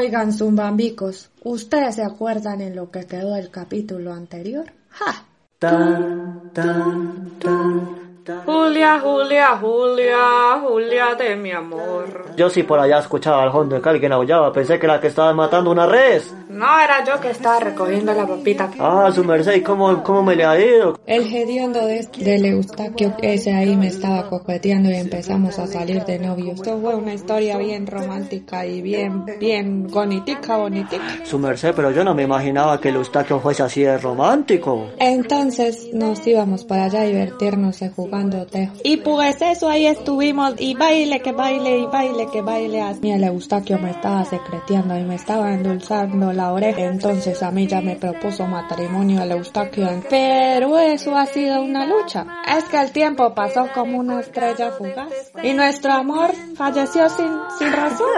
Oigan, zumbambicos, ¿ustedes se acuerdan en lo que quedó el capítulo anterior? ¡Ja! Julia, Julia, Julia, Julia de mi amor. Yo sí por allá escuchaba al fondo que alguien aullaba, pensé que era que estaba matando una res. No, era yo que estaba recogiendo la papita. Ah, su merced, ¿y cómo, cómo me le ha ido? El hediondo de, del Eustaquio, ese ahí me estaba coqueteando y empezamos a salir de novios. Esto fue una historia bien romántica y bien, bien bonitica, bonitica. Su merced, pero yo no me imaginaba que el Eustaquio fuese así de romántico. Entonces nos íbamos para allá a divertirnos eh, jugando Y pues eso ahí estuvimos y baile que baile y baile que baile así. Y el Eustaquio me estaba secreteando y me estaba endulzando la oreja. Entonces a mí ya me propuso matrimonio el Eustaquio. Pero eso ha sido una lucha. Es que el tiempo pasó como una estrella fugaz. Y nuestro amor falleció sin, sin razón.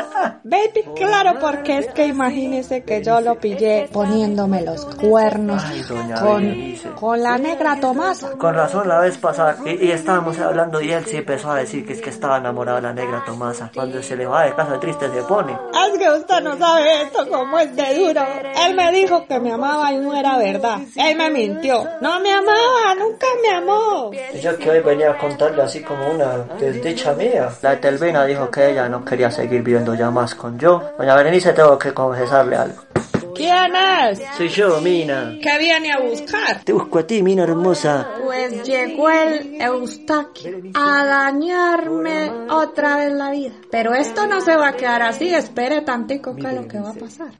Baby, claro, porque es que imagínese que yo lo pillé poniéndome los cuernos Ay, doña con, con la negra Tomasa. Con razón la vez pasada, y, y estábamos hablando y él sí empezó a decir que es que estaba enamorado de la negra Tomasa. Cuando se le va de casa triste se pone. Es que usted no sabe esto como es de duro. Él me dijo que me amaba y no era verdad. Él me mintió. No me amaba, nunca me amó. Y yo que hoy venía a contarle así como una desdicha mía. La Telvina dijo que ella no quería seguir viviendo ya más con yo. Doña Berenice tengo que confesarle algo. ¿Quién es? Soy yo, Mina. ¿Qué viene a buscar? Te busco a ti, Mina hermosa. Pues llegó el Eustaquio a dañarme otra vez la vida. Pero esto no se va a quedar así. Espere tantico que es lo que va a pasar.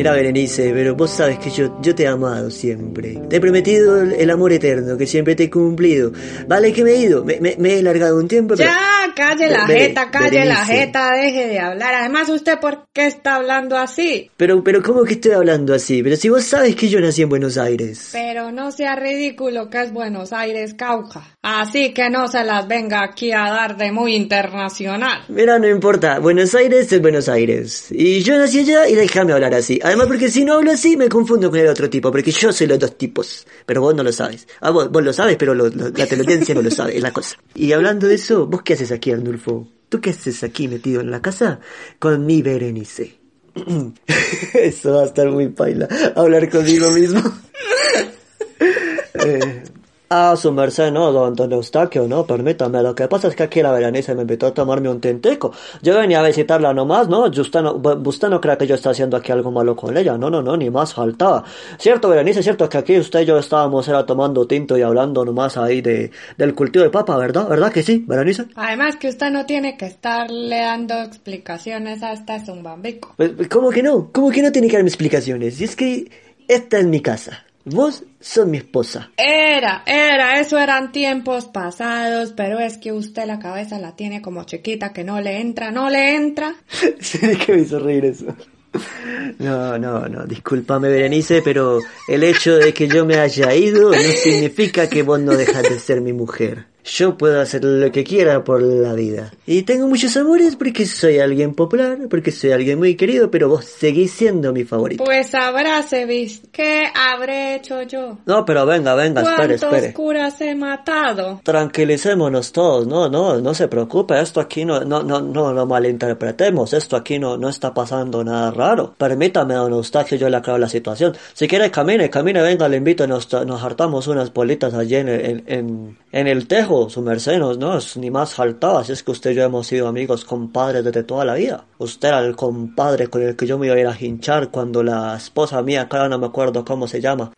Mira, Berenice, pero vos sabes que yo, yo te he amado siempre. Te he prometido el, el amor eterno, que siempre te he cumplido. Vale que me he ido, me, me- me he largado un tiempo, pero... Ya, calle la Bere- jeta, calle la Berenice. jeta, deje de hablar. Además, ¿usted por qué está hablando así? Pero, pero, ¿cómo que estoy hablando así? Pero si vos sabes que yo nací en Buenos Aires. Pero no sea ridículo que es Buenos Aires, Cauca. Así que no se las venga aquí a dar de muy internacional. Mira, no importa, Buenos Aires es Buenos Aires. Y yo nací allá y déjame hablar así. Además, porque si no hablo así, me confundo con el otro tipo, porque yo soy los dos tipos. Pero vos no lo sabes. Ah, vos, vos lo sabes, pero la teleaudiencia no lo sabe, es la cosa. Y hablando de eso, ¿vos qué haces aquí, Arnulfo? ¿Tú qué haces aquí metido en la casa? Con mi Berenice. Eso va a estar muy paila, hablar conmigo mismo. Eh, Ah, su merced, no, don, don Eustaquio, no, permítame. Lo que pasa es que aquí la veraniza me invitó a tomarme un tinteco. Yo venía a visitarla nomás, ¿no? Usted no, usted no cree que yo esté haciendo aquí algo malo con ella. No, no, no, ni más faltaba. Cierto, Berenice, cierto que aquí usted y yo estábamos era tomando tinto y hablando nomás ahí de, del cultivo de papa, ¿verdad? ¿Verdad que sí, Berenice? Además que usted no tiene que estarle dando explicaciones a este zumbambico. Pues, ¿Cómo que no? ¿Cómo que no tiene que darme explicaciones? Y es que esta es mi casa. Vos sos mi esposa. Era, era, eso eran tiempos pasados, pero es que usted la cabeza la tiene como chiquita que no le entra, no le entra. Sí, que me hizo reír eso. No, no, no, discúlpame Berenice, pero el hecho de que yo me haya ido no significa que vos no dejas de ser mi mujer. Yo puedo hacer lo que quiera por la vida. Y tengo muchos amores porque soy alguien popular, porque soy alguien muy querido, pero vos seguís siendo mi favorito. Pues habráse visto. ¿Qué habré hecho yo? No, pero venga, venga, espere, ¿Cuántos espere. curas he matado? Tranquilicémonos todos, no, no, no se preocupe, esto aquí no, no, no, no lo malinterpretemos, esto aquí no, no está pasando nada raro. Permítame, don Eustaquio, yo le aclaro la situación. Si quiere camine, camine, venga, le invito, nos, nos hartamos unas bolitas allí en, en, en, en el tejo, su merced, no, no, ni más faltaba, si es que usted y yo hemos sido amigos, compadres desde toda la vida. Usted era el compadre con el que yo me iba a ir a hinchar cuando la esposa mía, claro, no me acuerdo cómo se llama,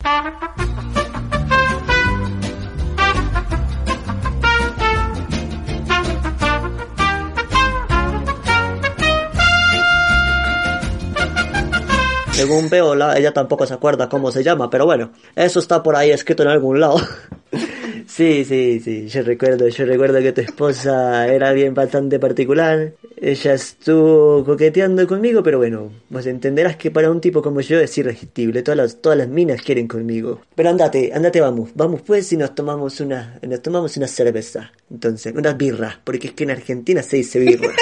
Según veo, la, ella tampoco se acuerda cómo se llama, pero bueno, eso está por ahí escrito en algún lado. sí, sí, sí, yo recuerdo, yo recuerdo que tu esposa era alguien bastante particular. Ella estuvo coqueteando conmigo, pero bueno, vos entenderás que para un tipo como yo es irresistible. Todas las, todas las minas quieren conmigo. Pero andate, andate, vamos, vamos pues y nos tomamos una, nos tomamos una cerveza. Entonces, una birra, porque es que en Argentina se dice birra.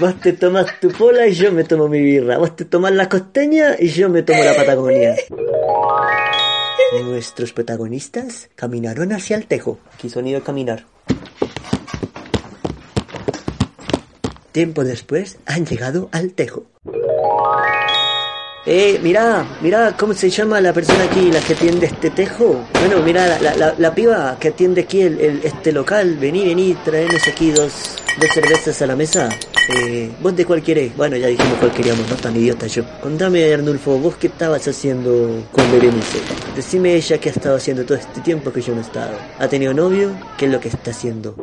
Vos te tomas tu pola y yo me tomo mi birra. Vos te tomas la costeña y yo me tomo la Patagonia. Nuestros protagonistas caminaron hacia el tejo. ¿Qué sonido caminar? Tiempo después han llegado al tejo. Eh, mira, mira cómo se llama la persona aquí, la que atiende este tejo. Bueno, mira, la, la, la, la piba que atiende aquí el, el, este local. Vení, vení, traenos aquí dos, dos cervezas a la mesa. Eh, ¿Vos de cuál querés? Bueno, ya dijimos cuál queríamos, no tan idiota yo. Contame, Arnulfo, ¿vos qué estabas haciendo con Berenice? Decime ella qué ha estado haciendo todo este tiempo que yo no he estado. ¿Ha tenido novio? ¿Qué es lo que está haciendo?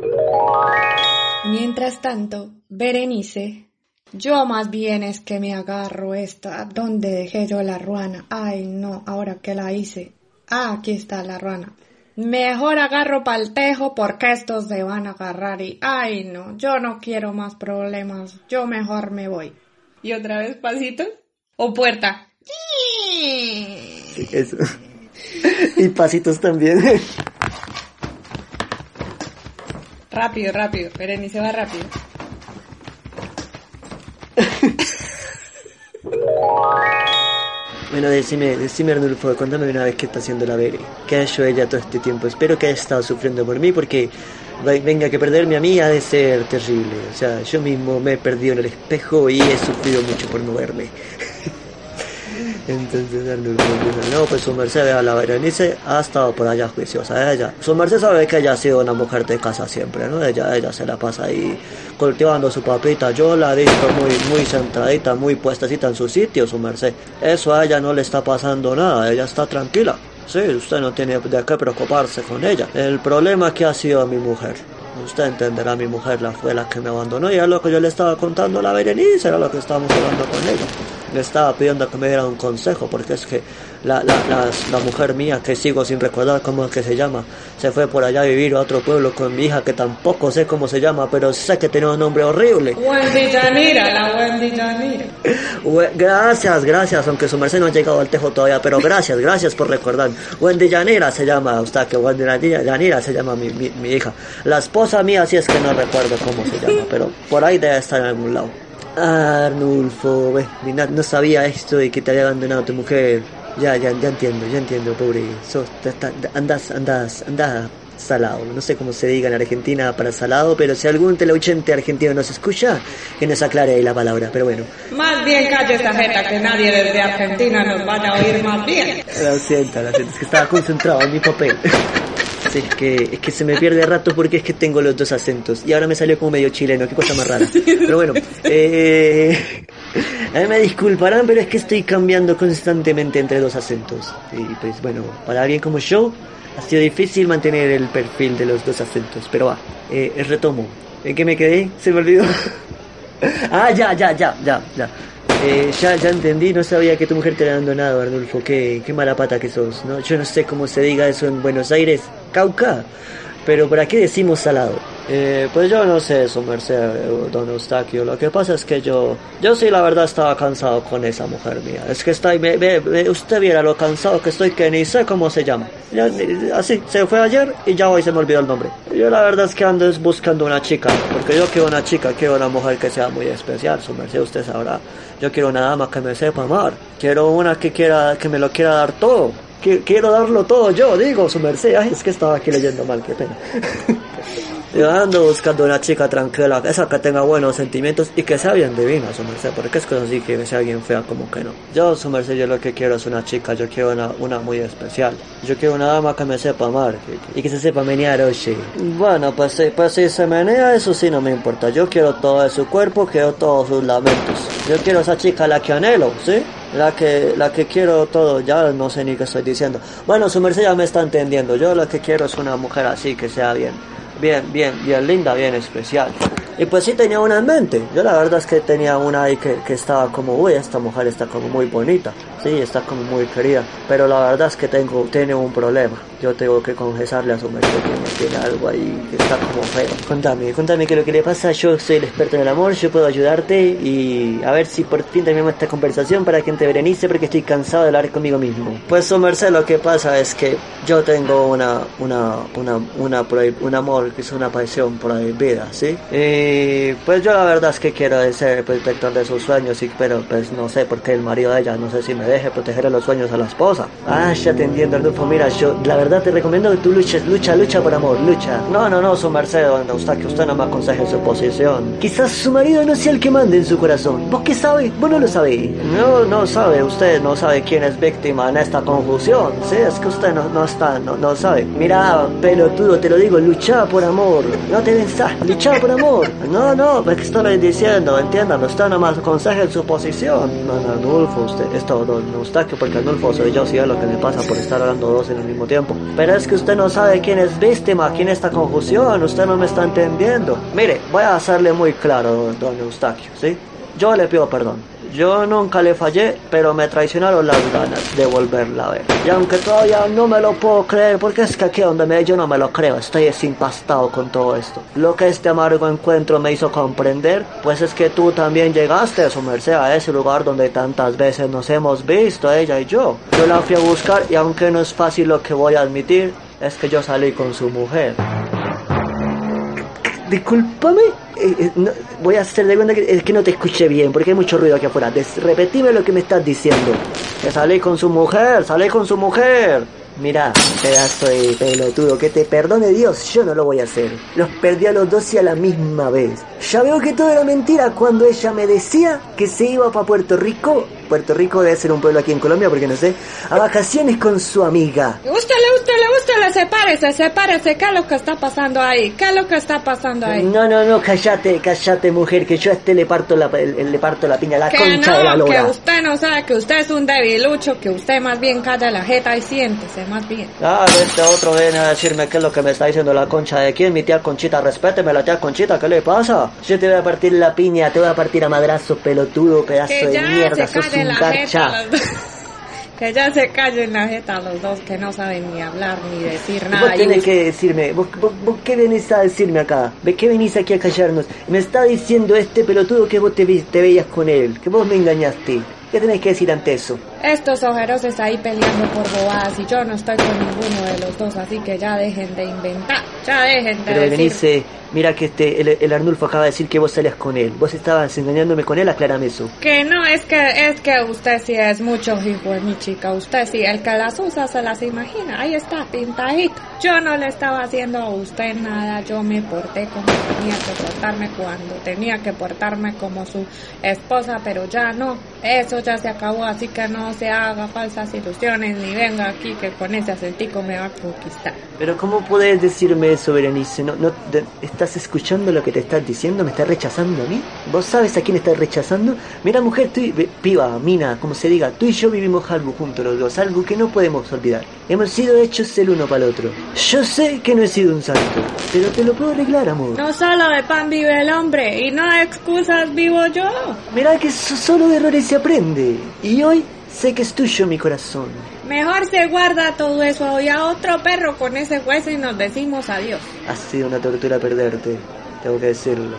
Mientras tanto, Berenice yo más bien es que me agarro esta. ¿Dónde dejé yo la ruana? Ay, no, ahora que la hice. Ah, aquí está la ruana. Mejor agarro pa'l tejo porque estos se van a agarrar y... Ay, no, yo no quiero más problemas. Yo mejor me voy. ¿Y otra vez pasitos? ¿O puerta? Eso. y pasitos también. rápido, rápido. Berenice va rápido. Bueno, decime, decime Arnulfo, cuéntame una vez qué está haciendo la Bere. ¿Qué ha hecho ella todo este tiempo? Espero que haya estado sufriendo por mí porque venga que perderme a mí ha de ser terrible. O sea, yo mismo me he perdido en el espejo y he sufrido mucho por no verme. Entonces Arnulfo no, pues su merced a la Berenice ha estado por allá juiciosa ella. Su merced sabe que ella ha sido una mujer de casa siempre, ¿no? Ella, ella se la pasa ahí cultivando su papita. Yo la he visto muy, muy centradita, muy puestecita en su sitio, su merced. Eso a ella no le está pasando nada, ella está tranquila. Sí, usted no tiene de qué preocuparse con ella. El problema es que ha sido mi mujer. Usted entenderá, mi mujer la fue la que me abandonó y es lo que yo le estaba contando a la Berenice, era lo que estábamos hablando con ella le estaba pidiendo que me diera un consejo, porque es que la, la, la, mujer mía, que sigo sin recordar cómo es que se llama, se fue por allá a vivir a otro pueblo con mi hija, que tampoco sé cómo se llama, pero sé que tiene un nombre horrible. Wendy Yanira, la Wendy Yanira. Gracias, gracias, aunque su merced no ha llegado al tejo todavía, pero gracias, gracias por recordar. Wendy Yanira se llama, usted que Wendy Yanira se llama mi, mi, mi hija. La esposa mía sí es que no recuerdo cómo se llama, pero por ahí debe estar en algún lado. Arnulfo, no, no, sabía esto de que te había abandonado tu mujer. Ya, ya, ya entiendo, ya entiendo, pobre. Sos, andas, andas, andas salado. No sé cómo se diga en Argentina para salado, pero si algún teleoyente argentino nos escucha, que nos aclare ahí la palabra. Pero bueno. Más bien calle esa jeta, que nadie desde Argentina nos vaya a oír más bien. Lo siento, lo siento, es que estaba concentrado en mi papel. Es que, es que se me pierde rato porque es que tengo los dos acentos. Y ahora me salió como medio chileno, qué cosa más rara. Pero bueno, eh, a mí me disculparán, pero es que estoy cambiando constantemente entre dos acentos. Y pues bueno, para alguien como yo, ha sido difícil mantener el perfil de los dos acentos. Pero va, eh, retomo. ¿En qué me quedé? Se me olvidó. ah, ya, ya, ya, ya, ya. Eh, ya, ya entendí, no sabía que tu mujer te había abandonado, Arnulfo. Qué, qué mala pata que sos, ¿no? Yo no sé cómo se diga eso en Buenos Aires, Cauca, pero por aquí decimos salado. Eh, pues yo no sé eso, Merced, don Eustaquio. Lo que pasa es que yo, yo sí la verdad estaba cansado con esa mujer mía. Es que estoy, usted viera lo cansado que estoy que ni sé cómo se llama. así, se fue ayer y ya hoy se me olvidó el nombre. Yo la verdad es que ando buscando una chica, porque yo quiero una chica, quiero una mujer que sea muy especial, su merced, usted sabrá. Yo quiero una dama que me sepa amar. Quiero una que quiera, que me lo quiera dar todo. Quiero darlo todo yo, digo, su merced. Ay, es que estaba aquí leyendo mal, qué pena. Yo ando buscando una chica tranquila, esa que tenga buenos sentimientos y que sea bien divina, su merced, porque es cosa así que sea alguien fea como que no. Yo, su merced, yo lo que quiero es una chica, yo quiero una, una muy especial. Yo quiero una dama que me sepa amar y que se sepa menear, oye. Bueno, pues, pues si se menea, eso sí no me importa. Yo quiero todo de su cuerpo, quiero todos sus lamentos. Yo quiero esa chica la que anhelo, ¿sí? La que, la que quiero todo, ya no sé ni qué estoy diciendo. Bueno, su merced ya me está entendiendo. Yo lo que quiero es una mujer así, que sea bien bien, bien, bien linda, bien especial. Y pues sí tenía una en mente. Yo la verdad es que tenía una ahí que, que estaba como, uy, esta mujer está como muy bonita. Sí, está como muy querida. Pero la verdad es que tengo, tiene un problema. Yo tengo que confesarle a su merced que tiene algo ahí que está como feo. Contame, contame qué es lo que le pasa. Yo soy el experto en el amor, yo puedo ayudarte y a ver si por fin terminamos esta conversación para que te berenice porque estoy cansado de hablar conmigo mismo. Pues su merced lo que pasa es que yo tengo una, una, una, una, un amor que es una pasión prohibida, ¿sí? Y pues yo la verdad es que quiero ser el protector de sus sueños, y, pero pues no sé por qué el marido de ella no sé si me deje proteger los sueños a la esposa. Ah, ya te entiendo, Arnulfo. Mira, yo la verdad te recomiendo que tú luches, lucha, lucha por amor, lucha. No, no, no, su merced, don que usted no me aconseje su posición. Quizás su marido no sea el que mande en su corazón. ¿Vos qué sabe? Vos no lo sabéis. No, no sabe, usted no sabe quién es víctima en esta confusión. Sí, es que usted no, no está, no, no sabe. Mira, pelotudo, te lo digo, lucha por amor. No te pensás, lucha por amor. No, no, es que estoy diciendo, entiéndame, usted no me aconseja en su posición. No, no, Arnulfo, usted, esto, don Eustaquio, porque Arnulfo soy yo, si es lo que me pasa por estar hablando dos en el mismo tiempo. Pero es que usted no sabe quién es víctima, quién esta confusión, usted no me está entendiendo. Mire, voy a hacerle muy claro, don Eustaquio, ¿sí? Yo le pido perdón. Yo nunca le fallé, pero me traicionaron las ganas de volverla a ver. Y aunque todavía no me lo puedo creer, porque es que aquí donde me yo no me lo creo, estoy desimpastado con todo esto. Lo que este amargo encuentro me hizo comprender, pues es que tú también llegaste a su merced a ese lugar donde tantas veces nos hemos visto, ella y yo. Yo la fui a buscar y aunque no es fácil lo que voy a admitir, es que yo salí con su mujer. Discúlpame, eh, eh, voy a hacer de cuenta que, es que no te escuché bien, porque hay mucho ruido aquí afuera. Des, repetime lo que me estás diciendo. Que salí con su mujer, salí con su mujer. Mira, pedazo de pelotudo, que te perdone Dios, yo no lo voy a hacer. Los perdí a los dos y a la misma vez. Ya veo que todo era mentira cuando ella me decía que se iba para Puerto Rico. Puerto Rico debe ser un pueblo aquí en Colombia, porque no sé. A vacaciones con su amiga. Usted le, usted le, usted le, sepárese, sepárese. ¿Qué es lo que está pasando ahí? ¿Qué es lo que está pasando ahí? No, no, no, cállate, cállate, mujer, que yo a este le parto la, le parto la piña, la que concha no, de la lora. que usted no sabe, que usted es un debilucho, que usted más bien calla la jeta y siéntese, más bien. Ah, este otro viene a decirme qué es lo que me está diciendo la concha de quién, mi tía Conchita, respéteme la tía Conchita, ¿qué le pasa? Yo te voy a partir la piña, te voy a partir a madrazo, pelotudo, pedazo Que de mierda, se sos un la jeta los. Que ya se callen la jeta los dos, que no saben ni hablar ni decir Vos nada. Y tenés usted- que decirme, vos, vos, vos qué venís a decirme acá, ¿Ve qué venís aquí a callarnos? Me está diciendo este pelotudo que vos te, te veías con él, que vos me engañaste. ¿Qué tenés que decir ante eso? Estos ojerosos ahí peleando por bobadas y yo no estoy con ninguno de los dos, así que ya dejen de inventar, ya dejen de Pero decir... Mira que este, el, el Arnulfo acaba de decir que vos salías con él. Vos estabas engañándome con él, aclárame eso. Que no, es que es que usted sí es mucho hijo de mi chica, usted sí, el que las usa se las imagina, ahí está, pintadito. Yo no le estaba haciendo a usted nada, yo me porté como tenía que portarme cuando tenía que portarme como su esposa, pero ya no, eso ya se acabó, así que no se haga falsas ilusiones, ni venga aquí que con ese acentico me va a conquistar. Pero ¿cómo puedes decirme eso, Berenice? ¿No, no, de- ¿Estás escuchando lo que te estás diciendo? ¿Me estás rechazando a mí? ¿Vos sabes a quién estás rechazando? Mira, mujer, tú y, piba, mina, como se diga, tú y yo vivimos algo juntos los dos, algo que no podemos olvidar. Hemos sido hechos el uno para el otro. Yo sé que no he sido un santo, pero te lo puedo arreglar, amor. No solo de pan vive el hombre, y no de excusas vivo yo. Mira que so- solo de errores se aprende. Y hoy sé que es tuyo mi corazón. Mejor se guarda todo eso y a otro perro con ese hueso y nos decimos adiós. Ha sido una tortura perderte, tengo que decirlo.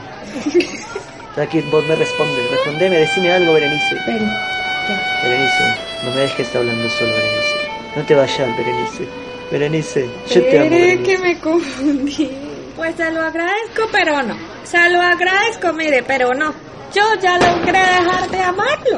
Aquí vos me respondes, respondeme, decime algo, Berenice. Pero, ya. Berenice, no me dejes hablando solo, Berenice. No te vayas, Berenice. Berenice, yo te amo. Espere Berenice. que me confundí. Pues se lo agradezco, pero no. Se lo agradezco, mire, pero no. Yo ya logré dejar de amarlo.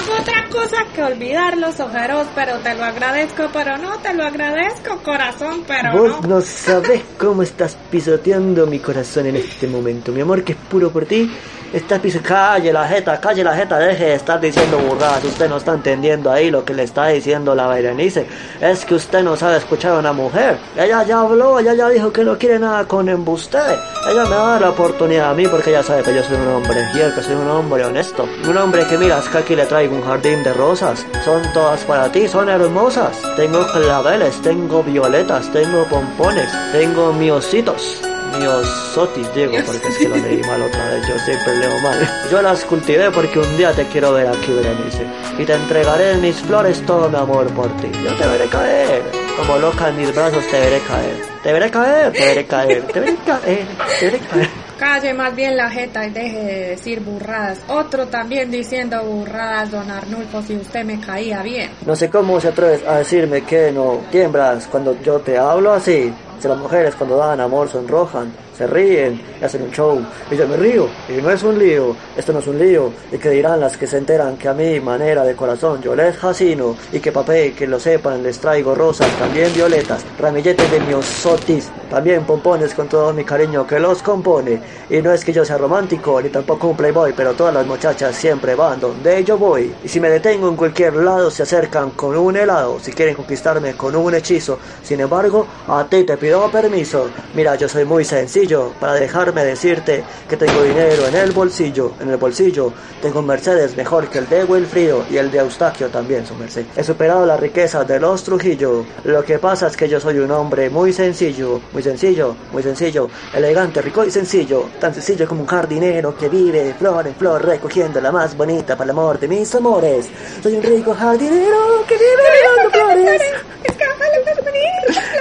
Fue otra cosa que olvidar los ojeros, pero te lo agradezco, pero no, te lo agradezco, corazón, pero Vos no. no sabés cómo estás pisoteando mi corazón en este momento. Mi amor, que es puro por ti, pisoteando. Calle la jeta, calle la jeta, deje de estar diciendo burradas. Usted no está entendiendo ahí lo que le está diciendo la Berenice. Es que usted no sabe escuchar a una mujer. Ella ya habló, ella ya dijo que no quiere nada con usted. Ella me va a dar la oportunidad a mí porque ella sabe que yo soy un hombre fiel, que soy un hombre honesto. Un hombre que mira, que aquí le traigo un jardín de rosas. Son todas para ti, son hermosas. Tengo claveles, tengo violetas, tengo pompones, tengo miositos. Miosotis, digo, porque es que lo leí mal otra vez, yo siempre leo mal. Yo las cultivé porque un día te quiero ver aquí, Berenice. Y te entregaré en mis flores todo mi amor por ti. Yo te veré caer. Como loca en mis brazos te veré caer. Te veré caer, te veré caer, te veré caer, te veré caer. Calle más bien la jeta y deje de decir burradas. Otro también diciendo burradas, don Arnulfo, si usted me caía bien. No sé cómo se atreves a decirme que no tiemblas cuando yo te hablo así. Las mujeres cuando dan amor sonrojan, se ríen y hacen un show. Y yo me río, y no es un lío, esto no es un lío. Y que dirán las que se enteran que a mi manera de corazón yo les fascino. Y que papé, que lo sepan, les traigo rosas, también violetas, ramilletes de miosotis, también pompones con todo mi cariño que los compone. Y no es que yo sea romántico, ni tampoco un playboy, pero todas las muchachas siempre van donde yo voy. Y si me detengo en cualquier lado, se acercan con un helado. Si quieren conquistarme con un hechizo, sin embargo, a ti te pido permiso. Mira, yo soy muy sencillo para dejarme decirte que tengo dinero en el bolsillo. En el bolsillo tengo Mercedes mejor que el de Wilfrido y el de Eustaquio también, su merced. He superado la riqueza de los Trujillo. Lo que pasa es que yo soy un hombre muy sencillo, muy sencillo, muy sencillo, elegante, rico y sencillo. Tan sencillo como un jardinero que vive de flor en flor recogiendo la más bonita para el amor de mis amores. Soy un rico jardinero que vive de flores.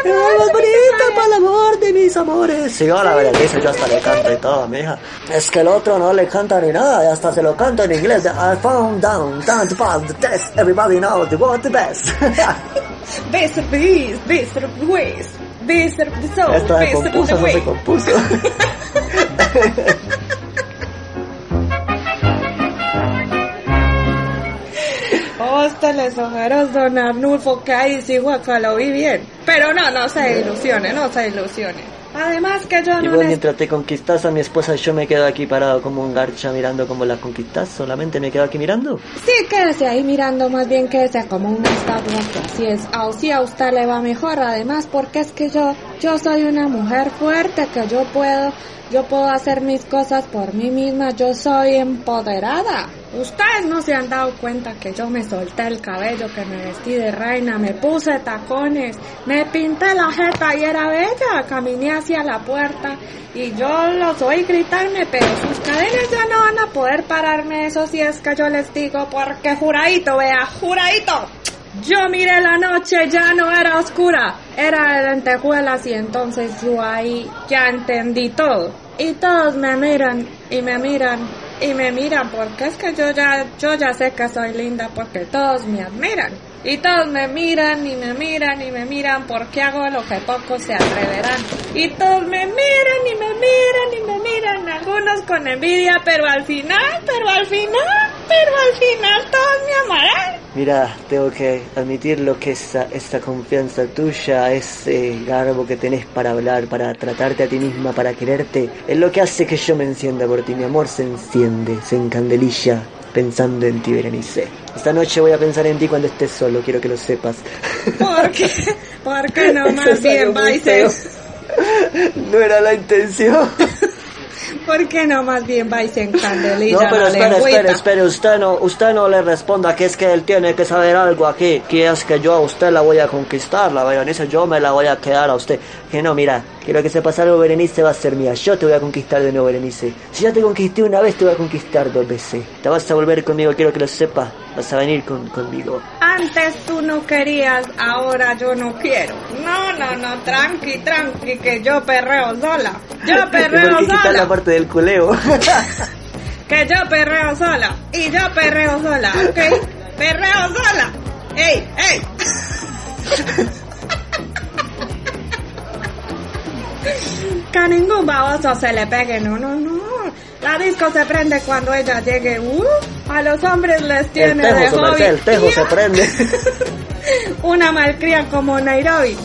La más bonita para el amor de mis amores. Sí, hola, Berenice, yo hasta le canto y todo, mija. Es que el otro no le canta ni nada, y hasta se lo canto en inglés. I found down, down to find the test. Everybody knows the what the best. Best of the East, best of the West, best of the South, Esto se best of compuso, the no se compuso. Hósteles, ojeros, don Arnulfo, ahí sí, guaca, lo vi bien. Pero no, no se ilusione, no se ilusione. Además que yo Y no vos les... mientras te conquistas a mi esposa, yo me quedo aquí parado como un garcha mirando cómo la conquistas. Solamente me quedo aquí mirando. Sí, quédese ahí mirando, más bien quédese como una estatua, así es. Así a usted le va mejor, además, porque es que yo, yo soy una mujer fuerte, que yo puedo, yo puedo hacer mis cosas por mí misma, yo soy empoderada. Ustedes no se han dado cuenta que yo me solté el cabello, que me vestí de reina, me puse tacones, me pinté la jeta y era bella, caminé hacia la puerta y yo los oí gritarme, pero sus cadenas ya no van a poder pararme, eso si es que yo les digo, porque juradito, vea, juradito. Yo miré la noche, ya no era oscura, era de lentejuelas y entonces yo ahí ya entendí todo. Y todos me miran y me miran y me miran porque es que yo ya, yo ya sé que soy linda porque todos me admiran. Y todos me miran y me miran y me miran porque hago lo que pocos se atreverán. Y todos me miran y me miran y me miran, algunos con envidia, pero al final, pero al final, pero al final todos me amarán. Mira, tengo que admitir lo que esa, esta confianza tuya, ese garbo que tenés para hablar, para tratarte a ti misma, para quererte, es lo que hace que yo me encienda por ti. Mi amor se enciende, se encandelilla pensando en ti, Berenice. Esta noche voy a pensar en ti cuando estés solo, quiero que lo sepas. ¿Por qué? ¿Por qué no más bien feo. No era la intención. ¿Por qué no más bien vais en candelilla No, pero espere, espere, espere, usted no, usted no le responda que es que él tiene que saber algo aquí, que es que yo a usted la voy a conquistar, la Berenice, yo me la voy a quedar a usted. Que no, mira, quiero que sepas algo, Berenice va a ser mía, yo te voy a conquistar de nuevo, Berenice. Si ya te conquisté una vez, te voy a conquistar dos veces. Te vas a volver conmigo, quiero que lo sepas, vas a venir con, conmigo. Antes tú no querías, ahora yo no quiero. No, no, no, tranqui, tranqui, que yo perreo sola. Yo perreo quitar la sola. parte del culeo. Que yo perreo sola. Y yo perreo sola, ¿ok? Perreo sola. ¡Ey, ey! Que a ningún baboso se le pegue, no, no, no. La disco se prende cuando ella llegue. Uh, a los hombres les el tiene de tejo, su hobby. el tejo se prende. Una malcria como Nairobi.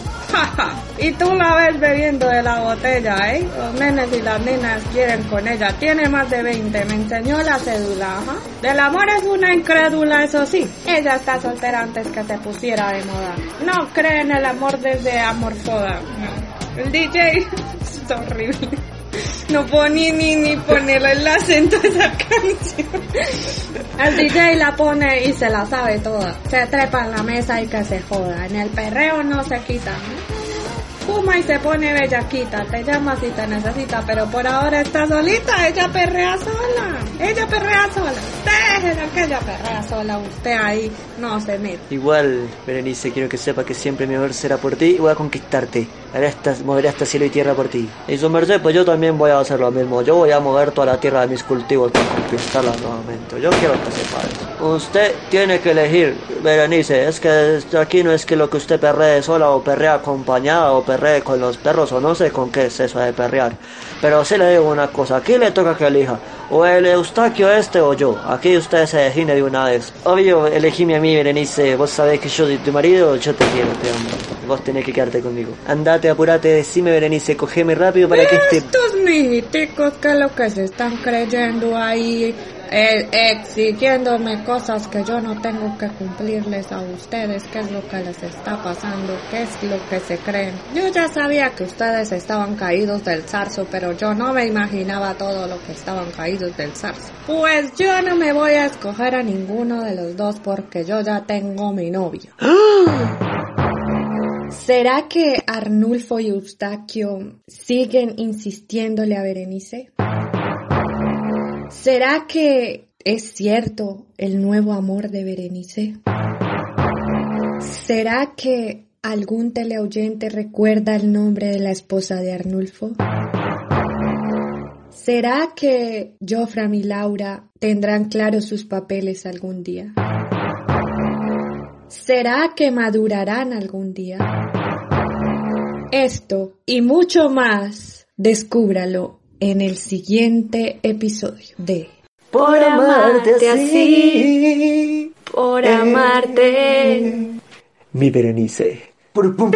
Y tú la ves bebiendo de la botella, ¿eh? Los nenes y las nenas quieren con ella. Tiene más de 20, me enseñó la cédula, ajá. Del amor es una incrédula, eso sí. Ella está soltera antes que se pusiera de moda. No cree en el amor desde amorfoda. No. El DJ es horrible. No puedo ni, ni, ni ponerle el acento a esa canción. El DJ la pone y se la sabe toda. Se trepa en la mesa y que se joda. En el perreo no se quita. Fuma y se pone bellaquita. Te llama si te necesita, pero por ahora está solita. Ella perrea sola. Ella perrea sola. Déjela que ella perrea sola. Usted ahí no se mete. Igual, Berenice, quiero que sepa que siempre mi amor será por ti y voy a conquistarte. En este, moveré este cielo y tierra por ti. Y su merced, pues yo también voy a hacer lo mismo. Yo voy a mover toda la tierra de mis cultivos para conquistarla nuevamente. Yo quiero que sepa eso. Usted tiene que elegir, Berenice. Es que aquí no es que lo que usted perree sola o perrea acompañada o perree con los perros o no sé con qué es eso de perrear. Pero sí le digo una cosa, aquí le toca que elija. O el Eustaquio este o yo. Aquí usted se define de una vez. Obvio, elegíme a mí, Berenice. Vos sabés que yo soy tu marido, yo te quiero, te amo. Vos tenés que quedarte conmigo. Andate, apurate, decime, Berenice, cogeme rápido para que este... Estos que lo que se están creyendo ahí, eh, exigiéndome cosas que yo no tengo que cumplirles a ustedes, qué es lo que les está pasando, qué es lo que se creen. Yo ya sabía que ustedes estaban caídos del zarzo, pero yo no me imaginaba todo lo que estaban caídos del zarzo. Pues yo no me voy a escoger a ninguno de los dos porque yo ya tengo mi novio. ¿Será que Arnulfo y Eustaquio siguen insistiéndole a Berenice? ¿Será que es cierto el nuevo amor de Berenice? ¿Será que algún teleoyente recuerda el nombre de la esposa de Arnulfo? ¿Será que Jofram y Laura tendrán claros sus papeles algún día? ¿Será que madurarán algún día? Esto y mucho más, descúbralo en el siguiente episodio de Por amarte así. Por amarte. Mi Berenice. Por pum.